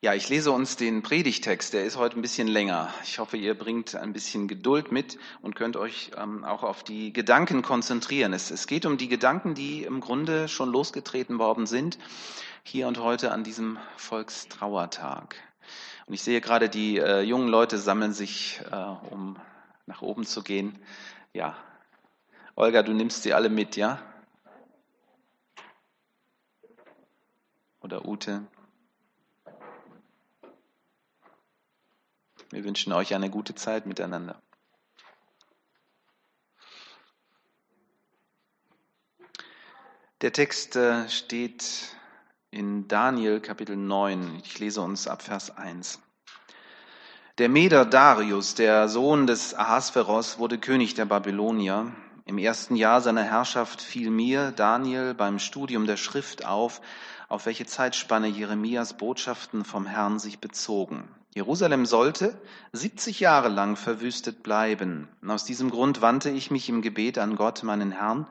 Ja, ich lese uns den Predigtext, der ist heute ein bisschen länger. Ich hoffe, ihr bringt ein bisschen Geduld mit und könnt euch ähm, auch auf die Gedanken konzentrieren. Es, es geht um die Gedanken, die im Grunde schon losgetreten worden sind, hier und heute an diesem Volkstrauertag. Und ich sehe gerade, die äh, jungen Leute sammeln sich, äh, um nach oben zu gehen. Ja, Olga, du nimmst sie alle mit, ja? Oder Ute? Wir wünschen euch eine gute Zeit miteinander. Der Text äh, steht in Daniel Kapitel 9. Ich lese uns ab Vers 1. Der Meder Darius, der Sohn des Ahasveros, wurde König der Babylonier. Im ersten Jahr seiner Herrschaft fiel mir, Daniel, beim Studium der Schrift auf, auf welche Zeitspanne Jeremias Botschaften vom Herrn sich bezogen. Jerusalem sollte 70 Jahre lang verwüstet bleiben. Und aus diesem Grund wandte ich mich im Gebet an Gott, meinen Herrn.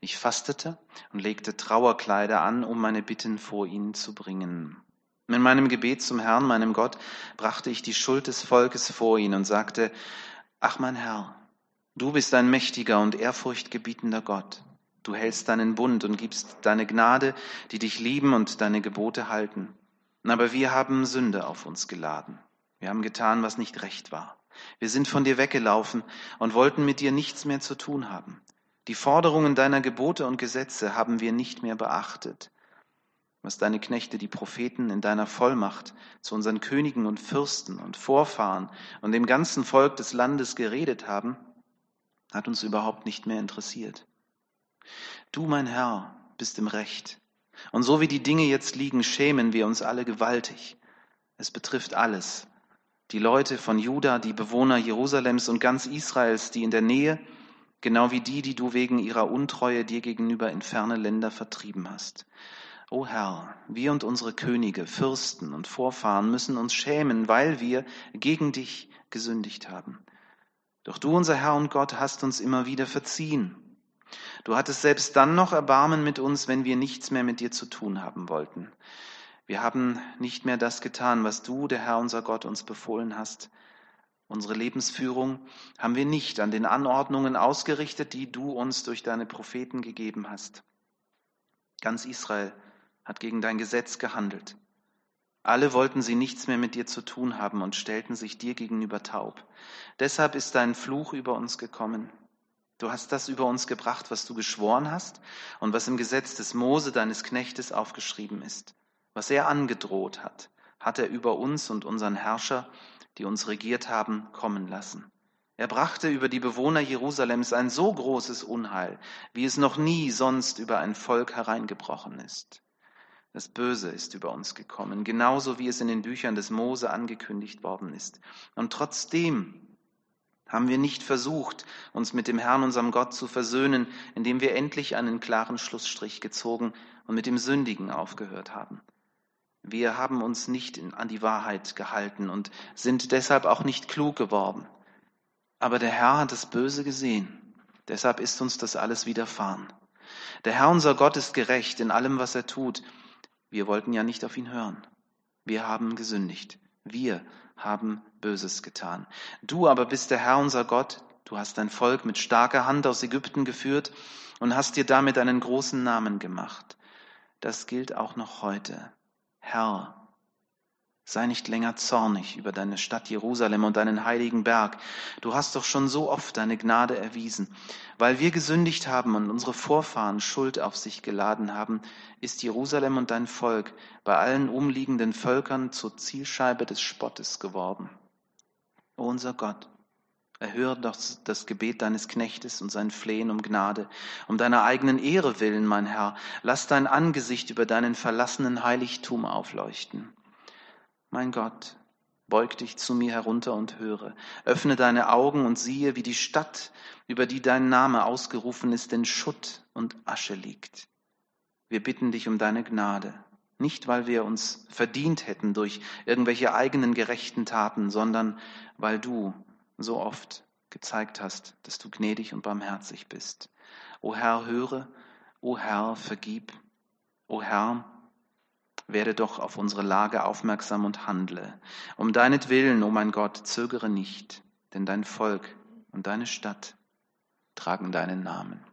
Ich fastete und legte Trauerkleider an, um meine Bitten vor ihn zu bringen. In meinem Gebet zum Herrn, meinem Gott, brachte ich die Schuld des Volkes vor ihn und sagte, Ach mein Herr, du bist ein mächtiger und ehrfurchtgebietender Gott. Du hältst deinen Bund und gibst deine Gnade, die dich lieben und deine Gebote halten. Aber wir haben Sünde auf uns geladen. Wir haben getan, was nicht recht war. Wir sind von dir weggelaufen und wollten mit dir nichts mehr zu tun haben. Die Forderungen deiner Gebote und Gesetze haben wir nicht mehr beachtet. Was deine Knechte, die Propheten, in deiner Vollmacht zu unseren Königen und Fürsten und Vorfahren und dem ganzen Volk des Landes geredet haben, hat uns überhaupt nicht mehr interessiert. Du, mein Herr, bist im Recht und so wie die Dinge jetzt liegen, schämen wir uns alle gewaltig. Es betrifft alles. Die Leute von Juda, die Bewohner Jerusalems und ganz Israels, die in der Nähe, genau wie die, die du wegen ihrer Untreue dir gegenüber in ferne Länder vertrieben hast. O Herr, wir und unsere Könige, Fürsten und Vorfahren müssen uns schämen, weil wir gegen dich gesündigt haben. Doch du, unser Herr und Gott, hast uns immer wieder verziehen Du hattest selbst dann noch Erbarmen mit uns, wenn wir nichts mehr mit dir zu tun haben wollten. Wir haben nicht mehr das getan, was du, der Herr unser Gott, uns befohlen hast. Unsere Lebensführung haben wir nicht an den Anordnungen ausgerichtet, die du uns durch deine Propheten gegeben hast. Ganz Israel hat gegen dein Gesetz gehandelt. Alle wollten sie nichts mehr mit dir zu tun haben und stellten sich dir gegenüber taub. Deshalb ist dein Fluch über uns gekommen. Du hast das über uns gebracht, was du geschworen hast und was im Gesetz des Mose, deines Knechtes, aufgeschrieben ist. Was er angedroht hat, hat er über uns und unseren Herrscher, die uns regiert haben, kommen lassen. Er brachte über die Bewohner Jerusalems ein so großes Unheil, wie es noch nie sonst über ein Volk hereingebrochen ist. Das Böse ist über uns gekommen, genauso wie es in den Büchern des Mose angekündigt worden ist. Und trotzdem haben wir nicht versucht, uns mit dem Herrn, unserem Gott, zu versöhnen, indem wir endlich einen klaren Schlussstrich gezogen und mit dem Sündigen aufgehört haben? Wir haben uns nicht an die Wahrheit gehalten und sind deshalb auch nicht klug geworden. Aber der Herr hat das Böse gesehen. Deshalb ist uns das alles widerfahren. Der Herr, unser Gott, ist gerecht in allem, was er tut. Wir wollten ja nicht auf ihn hören. Wir haben gesündigt. Wir haben Böses getan. Du aber bist der Herr unser Gott, du hast dein Volk mit starker Hand aus Ägypten geführt und hast dir damit einen großen Namen gemacht. Das gilt auch noch heute. Herr, Sei nicht länger zornig über deine Stadt Jerusalem und deinen heiligen Berg. Du hast doch schon so oft deine Gnade erwiesen. Weil wir gesündigt haben und unsere Vorfahren Schuld auf sich geladen haben, ist Jerusalem und dein Volk bei allen umliegenden Völkern zur Zielscheibe des Spottes geworden. O unser Gott, erhöre doch das Gebet deines Knechtes und sein Flehen um Gnade. Um deiner eigenen Ehre willen, mein Herr, lass dein Angesicht über deinen verlassenen Heiligtum aufleuchten. Mein Gott, beug dich zu mir herunter und höre. Öffne deine Augen und siehe, wie die Stadt, über die dein Name ausgerufen ist, in Schutt und Asche liegt. Wir bitten dich um deine Gnade, nicht weil wir uns verdient hätten durch irgendwelche eigenen gerechten Taten, sondern weil du so oft gezeigt hast, dass du gnädig und barmherzig bist. O Herr, höre, o Herr, vergib, o Herr, werde doch auf unsere Lage aufmerksam und handle. Um deinetwillen, o mein Gott, zögere nicht, denn dein Volk und deine Stadt tragen deinen Namen.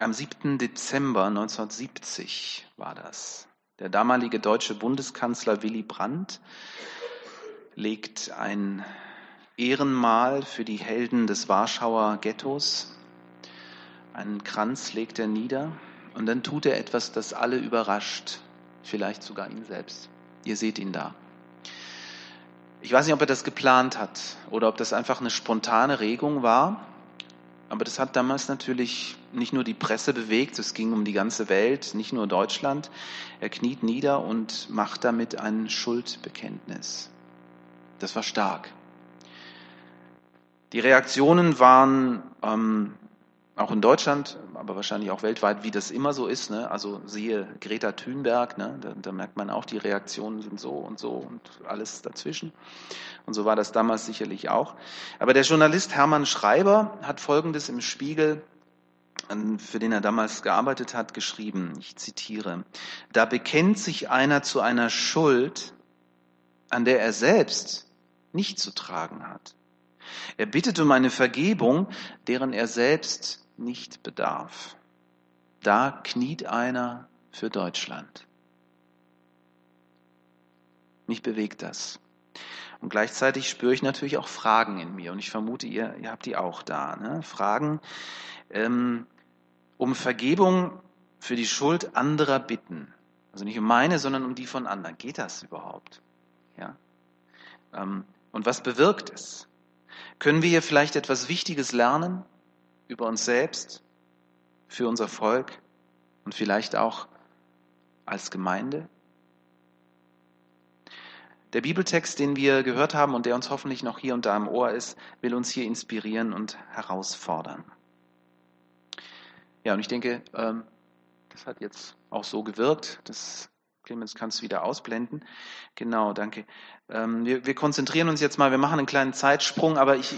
Am 7. Dezember 1970 war das. Der damalige deutsche Bundeskanzler Willy Brandt legt ein Ehrenmal für die Helden des Warschauer Ghettos. Einen Kranz legt er nieder und dann tut er etwas, das alle überrascht, vielleicht sogar ihn selbst. Ihr seht ihn da. Ich weiß nicht, ob er das geplant hat oder ob das einfach eine spontane Regung war, aber das hat damals natürlich nicht nur die Presse bewegt, es ging um die ganze Welt, nicht nur Deutschland. Er kniet nieder und macht damit ein Schuldbekenntnis. Das war stark. Die Reaktionen waren ähm, auch in Deutschland, aber wahrscheinlich auch weltweit, wie das immer so ist. Ne? Also siehe Greta Thunberg, ne? da, da merkt man auch, die Reaktionen sind so und so und alles dazwischen. Und so war das damals sicherlich auch. Aber der Journalist Hermann Schreiber hat Folgendes im Spiegel für den er damals gearbeitet hat, geschrieben, ich zitiere, da bekennt sich einer zu einer Schuld, an der er selbst nicht zu tragen hat. Er bittet um eine Vergebung, deren er selbst nicht bedarf. Da kniet einer für Deutschland. Mich bewegt das. Und gleichzeitig spüre ich natürlich auch Fragen in mir. Und ich vermute, ihr, ihr habt die auch da. Ne? Fragen ähm, um Vergebung für die Schuld anderer bitten. Also nicht um meine, sondern um die von anderen. Geht das überhaupt? Ja. Ähm, und was bewirkt es? Können wir hier vielleicht etwas Wichtiges lernen über uns selbst, für unser Volk und vielleicht auch als Gemeinde? Der Bibeltext, den wir gehört haben und der uns hoffentlich noch hier und da im Ohr ist, will uns hier inspirieren und herausfordern. Ja, und ich denke, ähm, das hat jetzt auch so gewirkt. Das Clemens kannst du wieder ausblenden. Genau, danke. Ähm, wir, wir, konzentrieren uns jetzt mal, wir machen einen kleinen Zeitsprung, aber ich,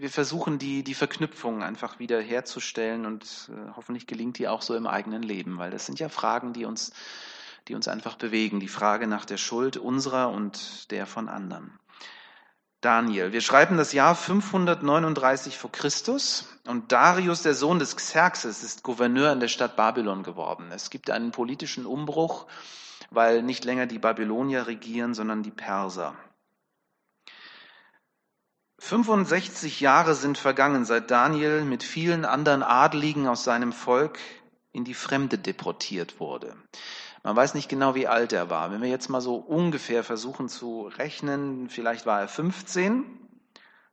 wir versuchen die, die Verknüpfung einfach wieder herzustellen und äh, hoffentlich gelingt die auch so im eigenen Leben, weil das sind ja Fragen, die uns, die uns einfach bewegen. Die Frage nach der Schuld unserer und der von anderen. Daniel. Wir schreiben das Jahr 539 vor Christus und Darius, der Sohn des Xerxes, ist Gouverneur in der Stadt Babylon geworden. Es gibt einen politischen Umbruch weil nicht länger die Babylonier regieren, sondern die Perser. 65 Jahre sind vergangen, seit Daniel mit vielen anderen Adligen aus seinem Volk in die Fremde deportiert wurde. Man weiß nicht genau, wie alt er war. Wenn wir jetzt mal so ungefähr versuchen zu rechnen, vielleicht war er 15,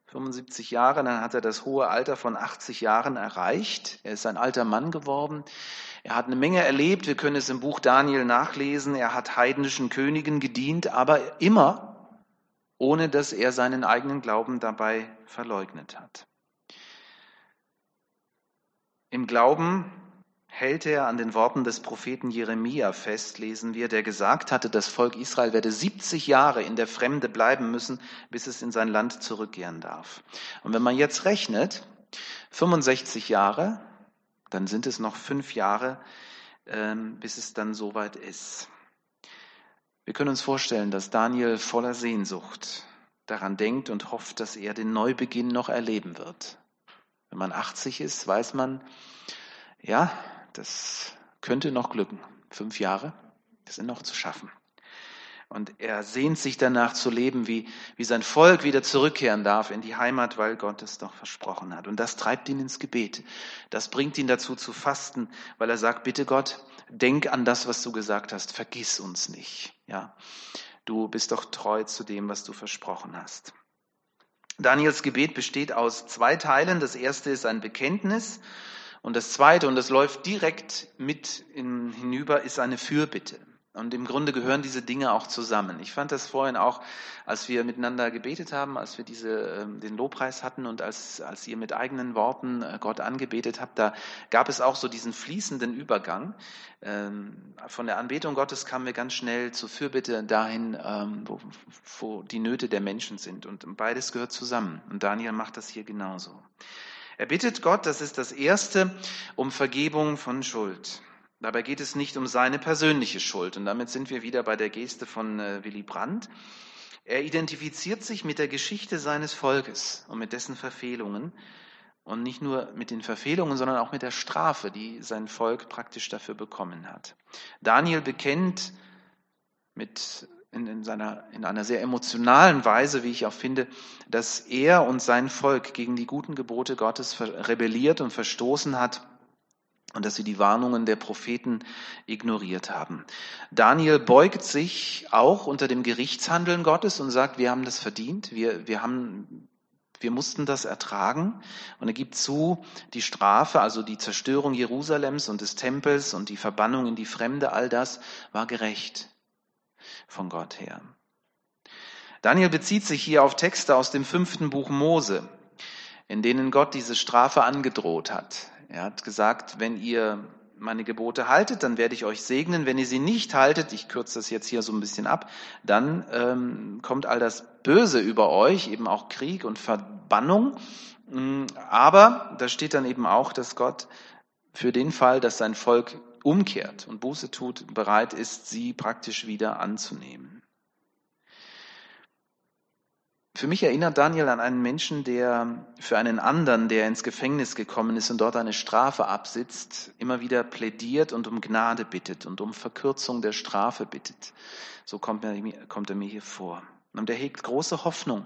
75 Jahre, dann hat er das hohe Alter von 80 Jahren erreicht. Er ist ein alter Mann geworden. Er hat eine Menge erlebt. Wir können es im Buch Daniel nachlesen. Er hat heidnischen Königen gedient, aber immer ohne dass er seinen eigenen Glauben dabei verleugnet hat. Im Glauben hält er an den Worten des Propheten Jeremia fest, lesen wir, der gesagt hatte, das Volk Israel werde 70 Jahre in der Fremde bleiben müssen, bis es in sein Land zurückkehren darf. Und wenn man jetzt rechnet, 65 Jahre, dann sind es noch fünf Jahre, ähm, bis es dann soweit ist. Wir können uns vorstellen, dass Daniel voller Sehnsucht daran denkt und hofft, dass er den Neubeginn noch erleben wird. Wenn man 80 ist, weiß man, ja, das könnte noch glücken. Fünf Jahre, das sind noch zu schaffen. Und er sehnt sich danach zu leben, wie, wie sein Volk wieder zurückkehren darf in die Heimat, weil Gott es doch versprochen hat. Und das treibt ihn ins Gebet. Das bringt ihn dazu zu fasten, weil er sagt, bitte Gott, denk an das, was du gesagt hast. Vergiss uns nicht. Ja. Du bist doch treu zu dem, was du versprochen hast. Daniels Gebet besteht aus zwei Teilen. Das erste ist ein Bekenntnis und das Zweite, und das läuft direkt mit in, hinüber, ist eine Fürbitte. Und im Grunde gehören diese Dinge auch zusammen. Ich fand das vorhin auch, als wir miteinander gebetet haben, als wir diese, ähm, den Lobpreis hatten und als, als ihr mit eigenen Worten äh, Gott angebetet habt, da gab es auch so diesen fließenden Übergang. Ähm, von der Anbetung Gottes kamen wir ganz schnell zur Fürbitte dahin, ähm, wo, wo die Nöte der Menschen sind. Und beides gehört zusammen. Und Daniel macht das hier genauso. Er bittet Gott, das ist das Erste, um Vergebung von Schuld. Dabei geht es nicht um seine persönliche Schuld. Und damit sind wir wieder bei der Geste von äh, Willy Brandt. Er identifiziert sich mit der Geschichte seines Volkes und mit dessen Verfehlungen. Und nicht nur mit den Verfehlungen, sondern auch mit der Strafe, die sein Volk praktisch dafür bekommen hat. Daniel bekennt mit in, in, seiner, in einer sehr emotionalen Weise, wie ich auch finde, dass er und sein Volk gegen die guten Gebote Gottes rebelliert und verstoßen hat und dass sie die Warnungen der Propheten ignoriert haben. Daniel beugt sich auch unter dem Gerichtshandeln Gottes und sagt, wir haben das verdient, wir, wir haben wir mussten das ertragen. Und er gibt zu, die Strafe, also die Zerstörung Jerusalems und des Tempels und die Verbannung in die Fremde, all das war gerecht von Gott her. Daniel bezieht sich hier auf Texte aus dem fünften Buch Mose, in denen Gott diese Strafe angedroht hat. Er hat gesagt, wenn ihr meine Gebote haltet, dann werde ich euch segnen. Wenn ihr sie nicht haltet, ich kürze das jetzt hier so ein bisschen ab, dann ähm, kommt all das Böse über euch, eben auch Krieg und Verbannung. Mm, aber da steht dann eben auch, dass Gott für den Fall, dass sein Volk umkehrt und Buße tut, bereit ist, sie praktisch wieder anzunehmen. Für mich erinnert Daniel an einen Menschen, der für einen anderen, der ins Gefängnis gekommen ist und dort eine Strafe absitzt, immer wieder plädiert und um Gnade bittet und um Verkürzung der Strafe bittet. So kommt er, kommt er mir hier vor. Und er hegt große Hoffnung,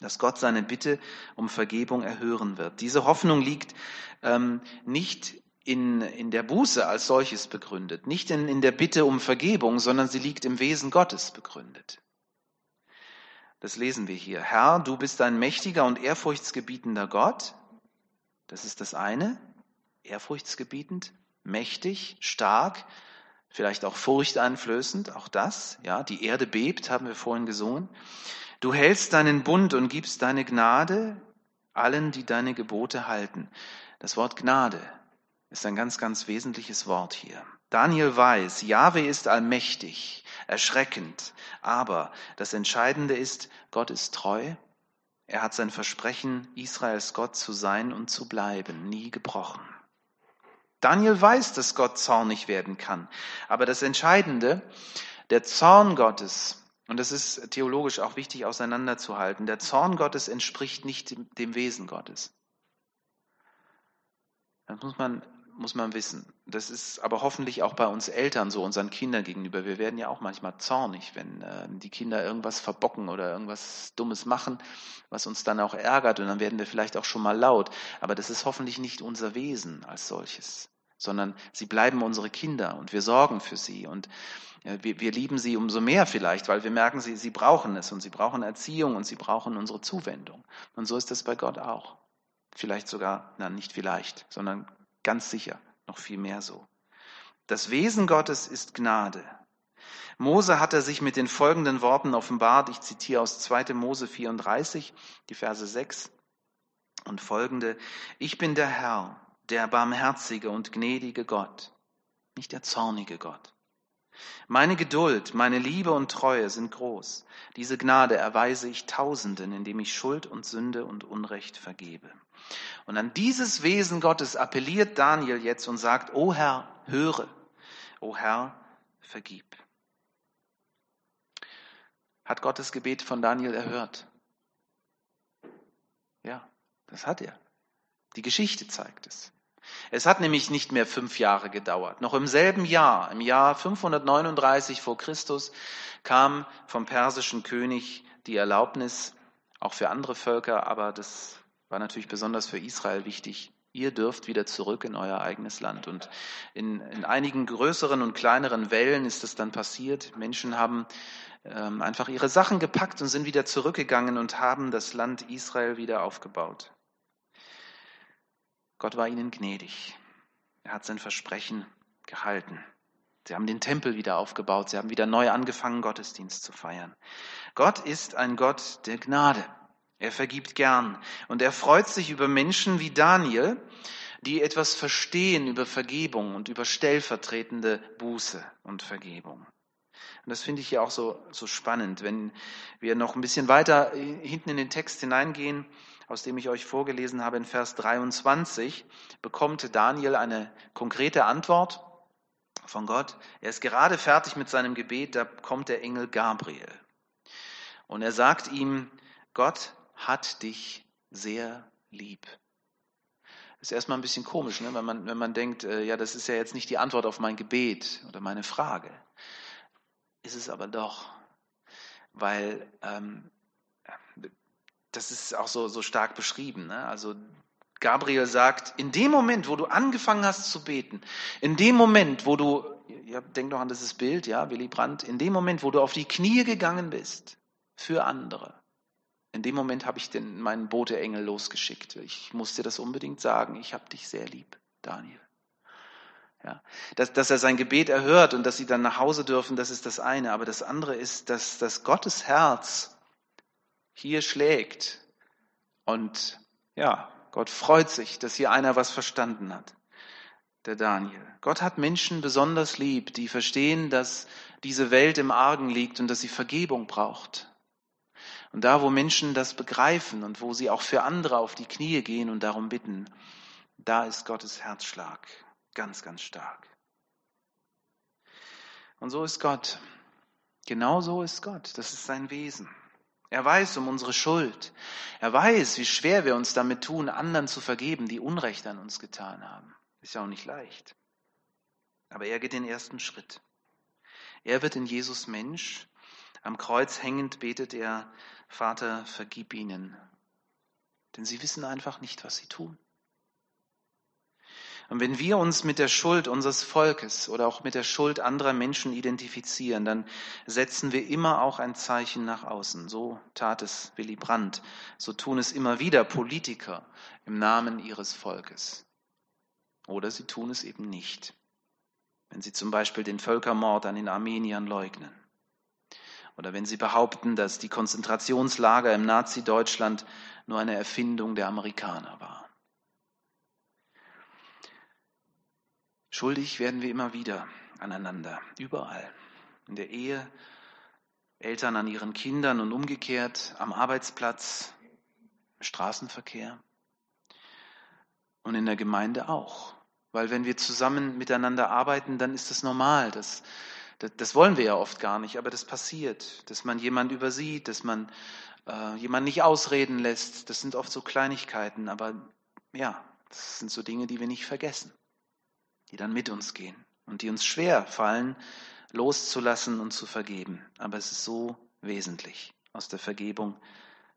dass Gott seine Bitte um Vergebung erhören wird. Diese Hoffnung liegt ähm, nicht in, in der Buße als solches begründet, nicht in, in der Bitte um Vergebung, sondern sie liegt im Wesen Gottes begründet. Das lesen wir hier. Herr, du bist ein mächtiger und ehrfurchtsgebietender Gott. Das ist das eine. Ehrfurchtsgebietend, mächtig, stark, vielleicht auch furchteinflößend, auch das. Ja, die Erde bebt, haben wir vorhin gesungen. Du hältst deinen Bund und gibst deine Gnade allen, die deine Gebote halten. Das Wort Gnade ist ein ganz, ganz wesentliches Wort hier. Daniel weiß, Jahwe ist allmächtig, erschreckend, aber das Entscheidende ist, Gott ist treu. Er hat sein Versprechen, Israels Gott zu sein und zu bleiben, nie gebrochen. Daniel weiß, dass Gott zornig werden kann. Aber das Entscheidende, der Zorn Gottes, und das ist theologisch auch wichtig auseinanderzuhalten, der Zorn Gottes entspricht nicht dem Wesen Gottes. Das muss man muss man wissen. Das ist aber hoffentlich auch bei uns Eltern so, unseren Kindern gegenüber. Wir werden ja auch manchmal zornig, wenn äh, die Kinder irgendwas verbocken oder irgendwas Dummes machen, was uns dann auch ärgert. Und dann werden wir vielleicht auch schon mal laut. Aber das ist hoffentlich nicht unser Wesen als solches, sondern sie bleiben unsere Kinder und wir sorgen für sie. Und äh, wir, wir lieben sie umso mehr vielleicht, weil wir merken, sie, sie brauchen es und sie brauchen Erziehung und sie brauchen unsere Zuwendung. Und so ist es bei Gott auch. Vielleicht sogar, na nicht vielleicht, sondern Ganz sicher, noch viel mehr so. Das Wesen Gottes ist Gnade. Mose hat er sich mit den folgenden Worten offenbart. Ich zitiere aus 2. Mose 34, die Verse 6 und folgende. Ich bin der Herr, der barmherzige und gnädige Gott, nicht der zornige Gott. Meine Geduld, meine Liebe und Treue sind groß. Diese Gnade erweise ich Tausenden, indem ich Schuld und Sünde und Unrecht vergebe. Und an dieses Wesen Gottes appelliert Daniel jetzt und sagt, O Herr, höre, O Herr, vergib. Hat Gottes Gebet von Daniel erhört? Ja, das hat er. Die Geschichte zeigt es. Es hat nämlich nicht mehr fünf Jahre gedauert. Noch im selben Jahr, im Jahr 539 vor Christus, kam vom persischen König die Erlaubnis, auch für andere Völker, aber das war natürlich besonders für Israel wichtig. Ihr dürft wieder zurück in euer eigenes Land. Und in, in einigen größeren und kleineren Wellen ist es dann passiert. Menschen haben ähm, einfach ihre Sachen gepackt und sind wieder zurückgegangen und haben das Land Israel wieder aufgebaut. Gott war ihnen gnädig. Er hat sein Versprechen gehalten. Sie haben den Tempel wieder aufgebaut. Sie haben wieder neu angefangen, Gottesdienst zu feiern. Gott ist ein Gott der Gnade. Er vergibt gern und er freut sich über Menschen wie Daniel, die etwas verstehen über Vergebung und über stellvertretende Buße und Vergebung. Und das finde ich ja auch so, so spannend, wenn wir noch ein bisschen weiter hinten in den Text hineingehen. Aus dem ich euch vorgelesen habe in Vers 23, bekommt Daniel eine konkrete Antwort von Gott. Er ist gerade fertig mit seinem Gebet, da kommt der Engel Gabriel. Und er sagt ihm, Gott hat dich sehr lieb. Ist erstmal ein bisschen komisch, ne? wenn, man, wenn man denkt, äh, ja, das ist ja jetzt nicht die Antwort auf mein Gebet oder meine Frage. Ist es aber doch, weil ähm, das ist auch so, so stark beschrieben. Ne? Also Gabriel sagt, in dem Moment, wo du angefangen hast zu beten, in dem Moment, wo du, ja, denk doch an dieses Bild, ja, Willy Brandt, in dem Moment, wo du auf die Knie gegangen bist für andere, in dem Moment habe ich den, meinen Boteengel losgeschickt. Ich muss dir das unbedingt sagen, ich habe dich sehr lieb, Daniel. Ja, dass, dass er sein Gebet erhört und dass sie dann nach Hause dürfen, das ist das eine. Aber das andere ist, dass, dass Gottes Herz hier schlägt. Und ja, Gott freut sich, dass hier einer was verstanden hat. Der Daniel. Gott hat Menschen besonders lieb, die verstehen, dass diese Welt im Argen liegt und dass sie Vergebung braucht. Und da, wo Menschen das begreifen und wo sie auch für andere auf die Knie gehen und darum bitten, da ist Gottes Herzschlag ganz, ganz stark. Und so ist Gott. Genau so ist Gott. Das ist sein Wesen. Er weiß um unsere Schuld. Er weiß, wie schwer wir uns damit tun, anderen zu vergeben, die Unrecht an uns getan haben. Ist ja auch nicht leicht. Aber er geht den ersten Schritt. Er wird in Jesus Mensch. Am Kreuz hängend betet er, Vater, vergib ihnen. Denn sie wissen einfach nicht, was sie tun. Und wenn wir uns mit der Schuld unseres Volkes oder auch mit der Schuld anderer Menschen identifizieren, dann setzen wir immer auch ein Zeichen nach außen. So tat es Willy Brandt. So tun es immer wieder Politiker im Namen ihres Volkes. Oder sie tun es eben nicht. Wenn sie zum Beispiel den Völkermord an den Armeniern leugnen. Oder wenn sie behaupten, dass die Konzentrationslager im Nazi-Deutschland nur eine Erfindung der Amerikaner waren. Schuldig werden wir immer wieder aneinander, überall. In der Ehe, Eltern an ihren Kindern und umgekehrt, am Arbeitsplatz, im Straßenverkehr und in der Gemeinde auch. Weil wenn wir zusammen miteinander arbeiten, dann ist das normal. Das, das, das wollen wir ja oft gar nicht, aber das passiert, dass man jemand übersieht, dass man äh, jemand nicht ausreden lässt. Das sind oft so Kleinigkeiten, aber ja, das sind so Dinge, die wir nicht vergessen die dann mit uns gehen und die uns schwer fallen, loszulassen und zu vergeben. Aber es ist so wesentlich, aus der Vergebung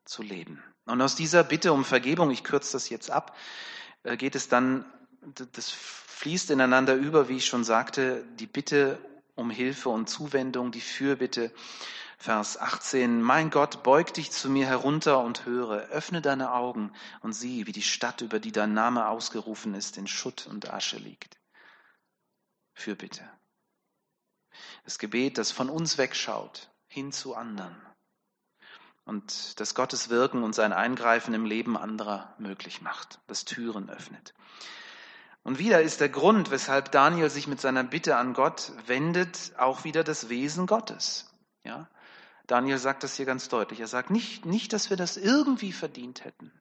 zu leben. Und aus dieser Bitte um Vergebung, ich kürze das jetzt ab, äh, geht es dann, das fließt ineinander über, wie ich schon sagte, die Bitte um Hilfe und Zuwendung, die Fürbitte. Vers 18, mein Gott, beug dich zu mir herunter und höre, öffne deine Augen und sieh, wie die Stadt, über die dein Name ausgerufen ist, in Schutt und Asche liegt. Fürbitte. Das Gebet, das von uns wegschaut, hin zu anderen. Und das Gottes Wirken und sein Eingreifen im Leben anderer möglich macht, das Türen öffnet. Und wieder ist der Grund, weshalb Daniel sich mit seiner Bitte an Gott wendet, auch wieder das Wesen Gottes. Ja? Daniel sagt das hier ganz deutlich. Er sagt nicht, nicht, dass wir das irgendwie verdient hätten.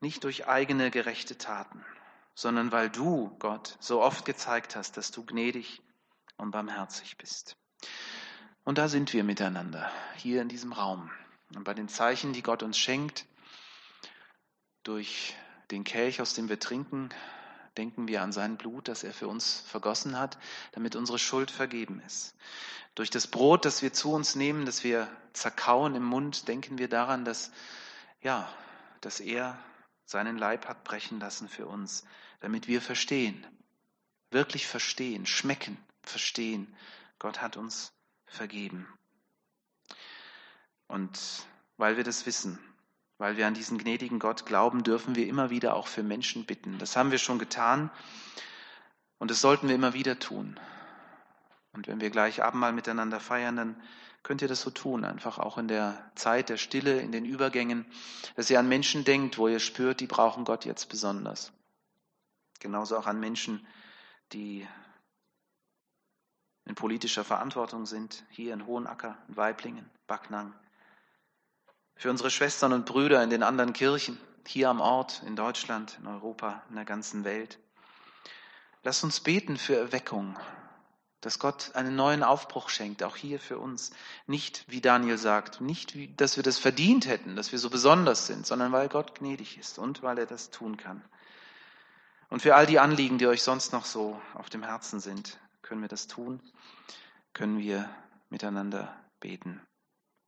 Nicht durch eigene gerechte Taten sondern weil du, Gott, so oft gezeigt hast, dass du gnädig und barmherzig bist. Und da sind wir miteinander, hier in diesem Raum. Und bei den Zeichen, die Gott uns schenkt, durch den Kelch, aus dem wir trinken, denken wir an sein Blut, das er für uns vergossen hat, damit unsere Schuld vergeben ist. Durch das Brot, das wir zu uns nehmen, das wir zerkauen im Mund, denken wir daran, dass, ja, dass er seinen Leib hat brechen lassen für uns, damit wir verstehen, wirklich verstehen, schmecken, verstehen, Gott hat uns vergeben. Und weil wir das wissen, weil wir an diesen gnädigen Gott glauben, dürfen wir immer wieder auch für Menschen bitten. Das haben wir schon getan und das sollten wir immer wieder tun. Und wenn wir gleich Abendmahl miteinander feiern, dann könnt ihr das so tun, einfach auch in der Zeit der Stille, in den Übergängen, dass ihr an Menschen denkt, wo ihr spürt, die brauchen Gott jetzt besonders. Genauso auch an Menschen, die in politischer Verantwortung sind, hier in Hohenacker, in Weiblingen, Backnang, für unsere Schwestern und Brüder in den anderen Kirchen, hier am Ort, in Deutschland, in Europa, in der ganzen Welt. Lass uns beten für Erweckung, dass Gott einen neuen Aufbruch schenkt, auch hier für uns. Nicht, wie Daniel sagt, nicht, dass wir das verdient hätten, dass wir so besonders sind, sondern weil Gott gnädig ist und weil er das tun kann. Und für all die Anliegen, die euch sonst noch so auf dem Herzen sind, können wir das tun, können wir miteinander beten.